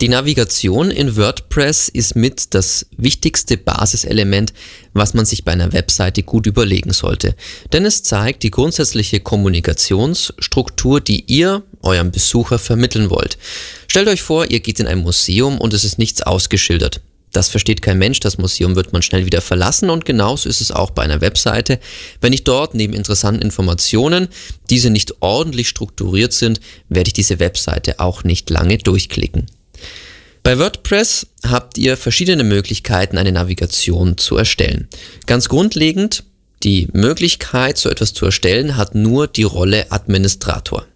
Die Navigation in WordPress ist mit das wichtigste Basiselement, was man sich bei einer Webseite gut überlegen sollte. Denn es zeigt die grundsätzliche Kommunikationsstruktur, die ihr eurem Besucher vermitteln wollt. Stellt euch vor, ihr geht in ein Museum und es ist nichts ausgeschildert. Das versteht kein Mensch, das Museum wird man schnell wieder verlassen und genauso ist es auch bei einer Webseite. Wenn ich dort neben interessanten Informationen diese nicht ordentlich strukturiert sind, werde ich diese Webseite auch nicht lange durchklicken. Bei WordPress habt ihr verschiedene Möglichkeiten, eine Navigation zu erstellen. Ganz grundlegend, die Möglichkeit, so etwas zu erstellen, hat nur die Rolle Administrator.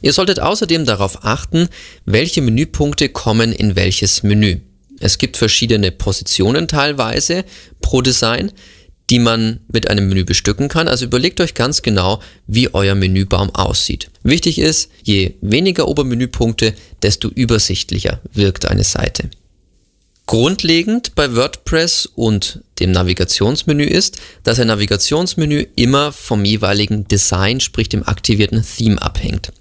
Ihr solltet außerdem darauf achten, welche Menüpunkte kommen in welches Menü. Es gibt verschiedene Positionen teilweise pro Design, die man mit einem Menü bestücken kann. Also überlegt euch ganz genau, wie euer Menübaum aussieht. Wichtig ist, je weniger Obermenüpunkte, desto übersichtlicher wirkt eine Seite. Grundlegend bei WordPress und dem Navigationsmenü ist, dass ein Navigationsmenü immer vom jeweiligen Design, sprich dem aktivierten Theme abhängt.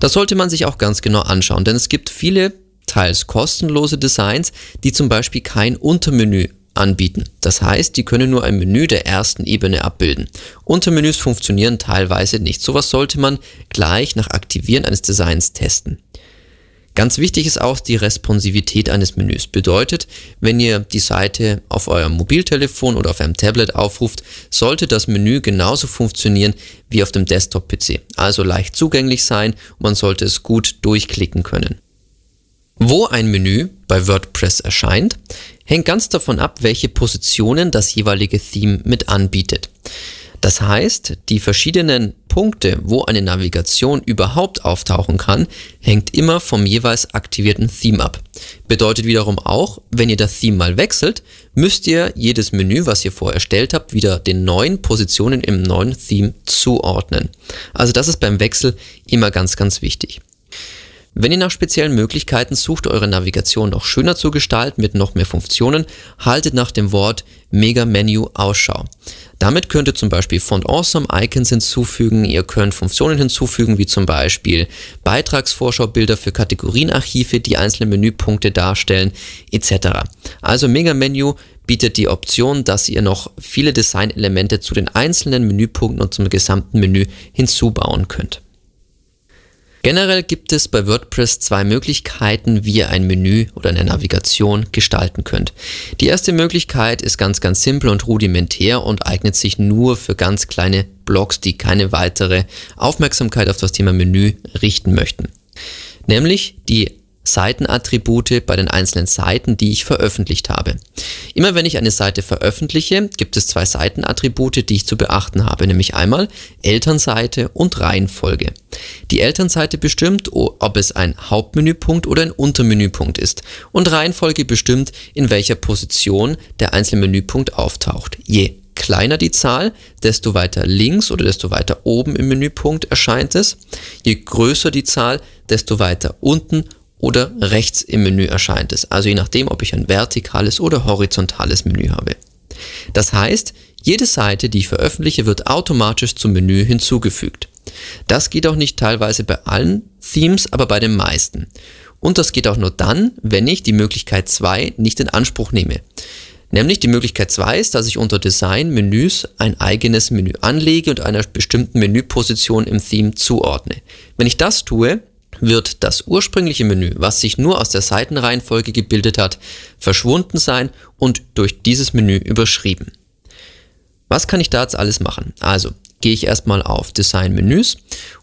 Das sollte man sich auch ganz genau anschauen, denn es gibt viele teils kostenlose Designs, die zum Beispiel kein Untermenü anbieten. Das heißt, die können nur ein Menü der ersten Ebene abbilden. Untermenüs funktionieren teilweise nicht. Sowas sollte man gleich nach Aktivieren eines Designs testen. Ganz wichtig ist auch die Responsivität eines Menüs. Bedeutet, wenn ihr die Seite auf eurem Mobiltelefon oder auf einem Tablet aufruft, sollte das Menü genauso funktionieren wie auf dem Desktop-PC. Also leicht zugänglich sein und man sollte es gut durchklicken können. Wo ein Menü bei WordPress erscheint, hängt ganz davon ab, welche Positionen das jeweilige Theme mit anbietet. Das heißt, die verschiedenen Punkte, wo eine Navigation überhaupt auftauchen kann, hängt immer vom jeweils aktivierten Theme ab. Bedeutet wiederum auch, wenn ihr das Theme mal wechselt, müsst ihr jedes Menü, was ihr vorher erstellt habt, wieder den neuen Positionen im neuen Theme zuordnen. Also das ist beim Wechsel immer ganz, ganz wichtig. Wenn ihr nach speziellen Möglichkeiten sucht, eure Navigation noch schöner zu gestalten mit noch mehr Funktionen, haltet nach dem Wort Mega Menu Ausschau. Damit könnt ihr zum Beispiel Font Awesome Icons hinzufügen, ihr könnt Funktionen hinzufügen, wie zum Beispiel Beitragsvorschaubilder für Kategorienarchive, die einzelne Menüpunkte darstellen, etc. Also Mega Menu bietet die Option, dass ihr noch viele Designelemente zu den einzelnen Menüpunkten und zum gesamten Menü hinzubauen könnt. Generell gibt es bei WordPress zwei Möglichkeiten, wie ihr ein Menü oder eine Navigation gestalten könnt. Die erste Möglichkeit ist ganz, ganz simpel und rudimentär und eignet sich nur für ganz kleine Blogs, die keine weitere Aufmerksamkeit auf das Thema Menü richten möchten. Nämlich die Seitenattribute bei den einzelnen Seiten, die ich veröffentlicht habe. Immer wenn ich eine Seite veröffentliche, gibt es zwei Seitenattribute, die ich zu beachten habe, nämlich einmal Elternseite und Reihenfolge. Die Elternseite bestimmt, ob es ein Hauptmenüpunkt oder ein Untermenüpunkt ist und Reihenfolge bestimmt, in welcher Position der einzelne Menüpunkt auftaucht. Je kleiner die Zahl, desto weiter links oder desto weiter oben im Menüpunkt erscheint es. Je größer die Zahl, desto weiter unten oder rechts im Menü erscheint es. Also je nachdem, ob ich ein vertikales oder horizontales Menü habe. Das heißt, jede Seite, die ich veröffentliche, wird automatisch zum Menü hinzugefügt. Das geht auch nicht teilweise bei allen Themes, aber bei den meisten. Und das geht auch nur dann, wenn ich die Möglichkeit 2 nicht in Anspruch nehme. Nämlich die Möglichkeit 2 ist, dass ich unter Design Menüs ein eigenes Menü anlege und einer bestimmten Menüposition im Theme zuordne. Wenn ich das tue, wird das ursprüngliche Menü, was sich nur aus der Seitenreihenfolge gebildet hat, verschwunden sein und durch dieses Menü überschrieben. Was kann ich da jetzt alles machen? Also gehe ich erstmal auf Design Menüs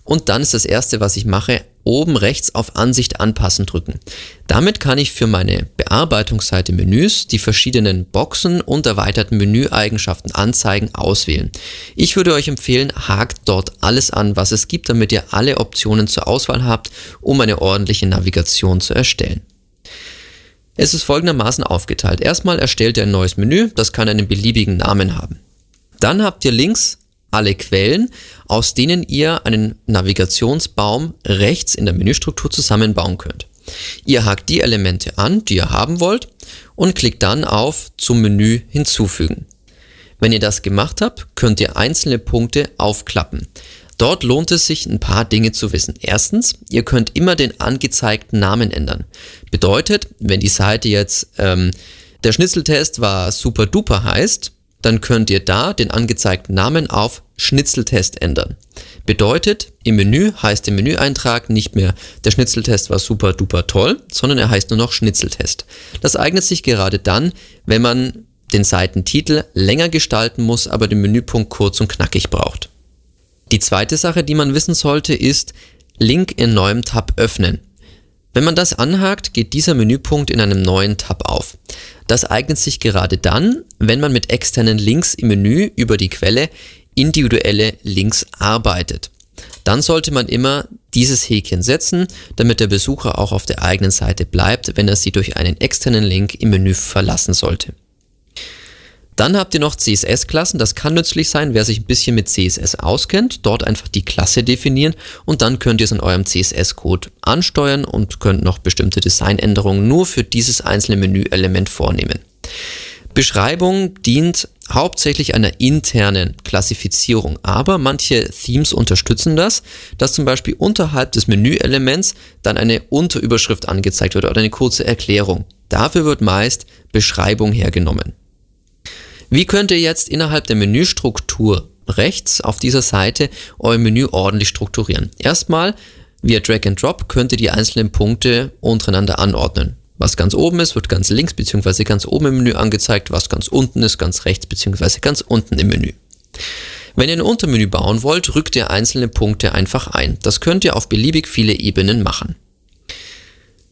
und dann ist das erste, was ich mache, oben rechts auf Ansicht anpassen drücken. Damit kann ich für meine Bearbeitungsseite Menüs die verschiedenen Boxen und erweiterten Menüeigenschaften anzeigen auswählen. Ich würde euch empfehlen, hakt dort alles an, was es gibt, damit ihr alle Optionen zur Auswahl habt, um eine ordentliche Navigation zu erstellen. Es ist folgendermaßen aufgeteilt. Erstmal erstellt ihr ein neues Menü, das kann einen beliebigen Namen haben. Dann habt ihr links alle Quellen, aus denen ihr einen Navigationsbaum rechts in der Menüstruktur zusammenbauen könnt. Ihr hakt die Elemente an, die ihr haben wollt und klickt dann auf zum Menü hinzufügen. Wenn ihr das gemacht habt, könnt ihr einzelne Punkte aufklappen. Dort lohnt es sich, ein paar Dinge zu wissen. Erstens, ihr könnt immer den angezeigten Namen ändern. Bedeutet, wenn die Seite jetzt ähm, der Schnitzeltest war super duper heißt, dann könnt ihr da den angezeigten Namen auf Schnitzeltest ändern. Bedeutet, im Menü heißt der Menüeintrag nicht mehr der Schnitzeltest war super duper toll, sondern er heißt nur noch Schnitzeltest. Das eignet sich gerade dann, wenn man den Seitentitel länger gestalten muss, aber den Menüpunkt kurz und knackig braucht. Die zweite Sache, die man wissen sollte, ist Link in neuem Tab öffnen. Wenn man das anhakt, geht dieser Menüpunkt in einem neuen Tab auf. Das eignet sich gerade dann, wenn man mit externen Links im Menü über die Quelle individuelle Links arbeitet. Dann sollte man immer dieses Häkchen setzen, damit der Besucher auch auf der eigenen Seite bleibt, wenn er sie durch einen externen Link im Menü verlassen sollte. Dann habt ihr noch CSS-Klassen, das kann nützlich sein, wer sich ein bisschen mit CSS auskennt, dort einfach die Klasse definieren und dann könnt ihr es in eurem CSS-Code ansteuern und könnt noch bestimmte Designänderungen nur für dieses einzelne Menüelement vornehmen. Beschreibung dient hauptsächlich einer internen Klassifizierung, aber manche Themes unterstützen das, dass zum Beispiel unterhalb des Menüelements dann eine Unterüberschrift angezeigt wird oder eine kurze Erklärung. Dafür wird meist Beschreibung hergenommen. Wie könnt ihr jetzt innerhalb der Menüstruktur rechts auf dieser Seite euer Menü ordentlich strukturieren? Erstmal via Drag and Drop könnt ihr die einzelnen Punkte untereinander anordnen. Was ganz oben ist, wird ganz links bzw. ganz oben im Menü angezeigt, was ganz unten ist, ganz rechts bzw. ganz unten im Menü. Wenn ihr ein Untermenü bauen wollt, rückt ihr einzelne Punkte einfach ein. Das könnt ihr auf beliebig viele Ebenen machen.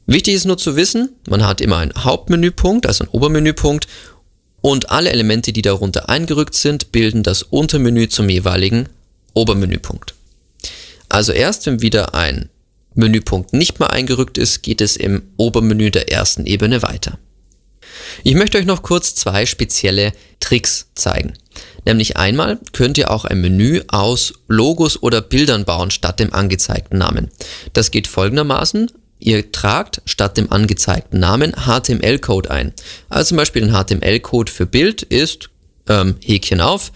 Wichtig ist nur zu wissen, man hat immer einen Hauptmenüpunkt, also einen Obermenüpunkt und alle Elemente, die darunter eingerückt sind, bilden das Untermenü zum jeweiligen Obermenüpunkt. Also erst wenn wieder ein Menüpunkt nicht mehr eingerückt ist, geht es im Obermenü der ersten Ebene weiter. Ich möchte euch noch kurz zwei spezielle Tricks zeigen. Nämlich einmal könnt ihr auch ein Menü aus Logos oder Bildern bauen statt dem angezeigten Namen. Das geht folgendermaßen. Ihr tragt statt dem angezeigten Namen HTML-Code ein. Also zum Beispiel ein HTML-Code für Bild ist ähm, Häkchen auf,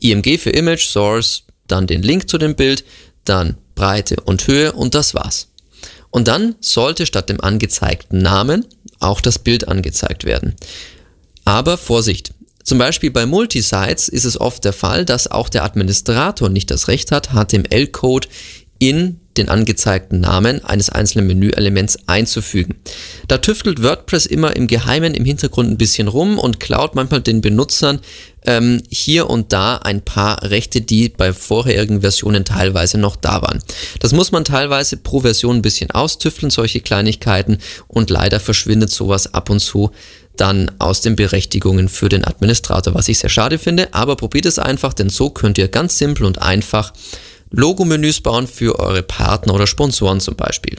IMG für Image, Source, dann den Link zu dem Bild, dann Breite und Höhe und das war's. Und dann sollte statt dem angezeigten Namen auch das Bild angezeigt werden. Aber Vorsicht! Zum Beispiel bei Multisites ist es oft der Fall, dass auch der Administrator nicht das Recht hat, HTML-Code in den angezeigten Namen eines einzelnen Menüelements einzufügen. Da tüftelt WordPress immer im Geheimen im Hintergrund ein bisschen rum und klaut manchmal den Benutzern ähm, hier und da ein paar Rechte, die bei vorherigen Versionen teilweise noch da waren. Das muss man teilweise pro Version ein bisschen austüfteln, solche Kleinigkeiten, und leider verschwindet sowas ab und zu dann aus den Berechtigungen für den Administrator, was ich sehr schade finde, aber probiert es einfach, denn so könnt ihr ganz simpel und einfach Logomenüs bauen für eure Partner oder Sponsoren zum Beispiel.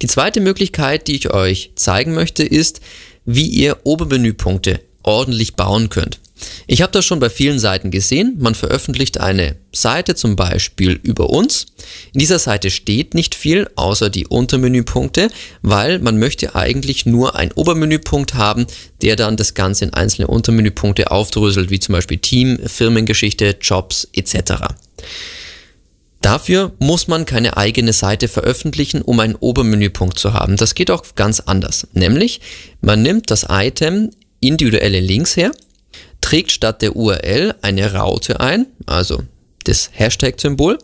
Die zweite Möglichkeit, die ich euch zeigen möchte, ist, wie ihr Obermenüpunkte ordentlich bauen könnt. Ich habe das schon bei vielen Seiten gesehen. Man veröffentlicht eine Seite zum Beispiel über uns. In dieser Seite steht nicht viel außer die Untermenüpunkte, weil man möchte eigentlich nur einen Obermenüpunkt haben, der dann das Ganze in einzelne Untermenüpunkte aufdröselt, wie zum Beispiel Team, Firmengeschichte, Jobs etc. Dafür muss man keine eigene Seite veröffentlichen, um einen Obermenüpunkt zu haben. Das geht auch ganz anders. Nämlich, man nimmt das Item individuelle Links her, trägt statt der URL eine Raute ein, also das Hashtag-Symbol,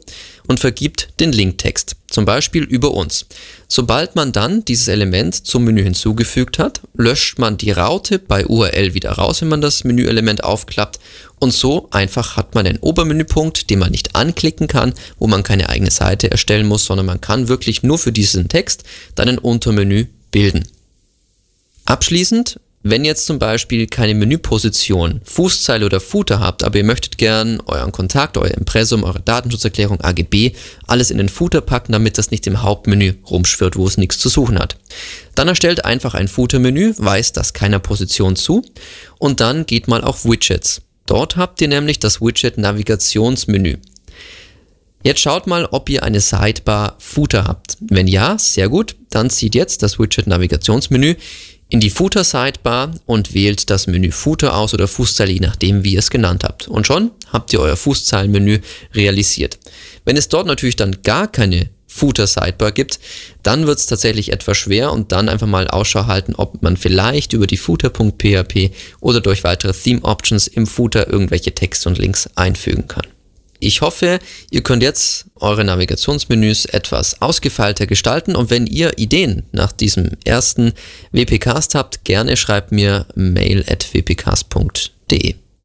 und vergibt den Linktext, zum Beispiel über uns. Sobald man dann dieses Element zum Menü hinzugefügt hat, löscht man die Raute bei URL wieder raus, wenn man das Menüelement aufklappt und so einfach hat man einen Obermenüpunkt, den man nicht anklicken kann, wo man keine eigene Seite erstellen muss, sondern man kann wirklich nur für diesen Text dann ein Untermenü bilden. Abschließend wenn ihr jetzt zum Beispiel keine Menüposition, Fußzeile oder Footer habt, aber ihr möchtet gern euren Kontakt, euer Impressum, eure Datenschutzerklärung, AGB, alles in den Footer packen, damit das nicht im Hauptmenü rumschwirrt, wo es nichts zu suchen hat. Dann erstellt einfach ein Footer-Menü, weist das keiner Position zu und dann geht mal auf Widgets. Dort habt ihr nämlich das Widget Navigationsmenü. Jetzt schaut mal, ob ihr eine Sidebar Footer habt. Wenn ja, sehr gut, dann zieht jetzt das Widget Navigationsmenü in die Footer-Sidebar und wählt das Menü Footer aus oder Fußzeile, je nachdem, wie ihr es genannt habt. Und schon habt ihr euer Fußzeilenmenü realisiert. Wenn es dort natürlich dann gar keine Footer-Sidebar gibt, dann wird es tatsächlich etwas schwer und dann einfach mal Ausschau halten, ob man vielleicht über die Footer.php oder durch weitere Theme-Options im Footer irgendwelche Texte und Links einfügen kann. Ich hoffe, ihr könnt jetzt eure Navigationsmenüs etwas ausgefeilter gestalten und wenn ihr Ideen nach diesem ersten WPcast habt, gerne schreibt mir mail at wpcast.de.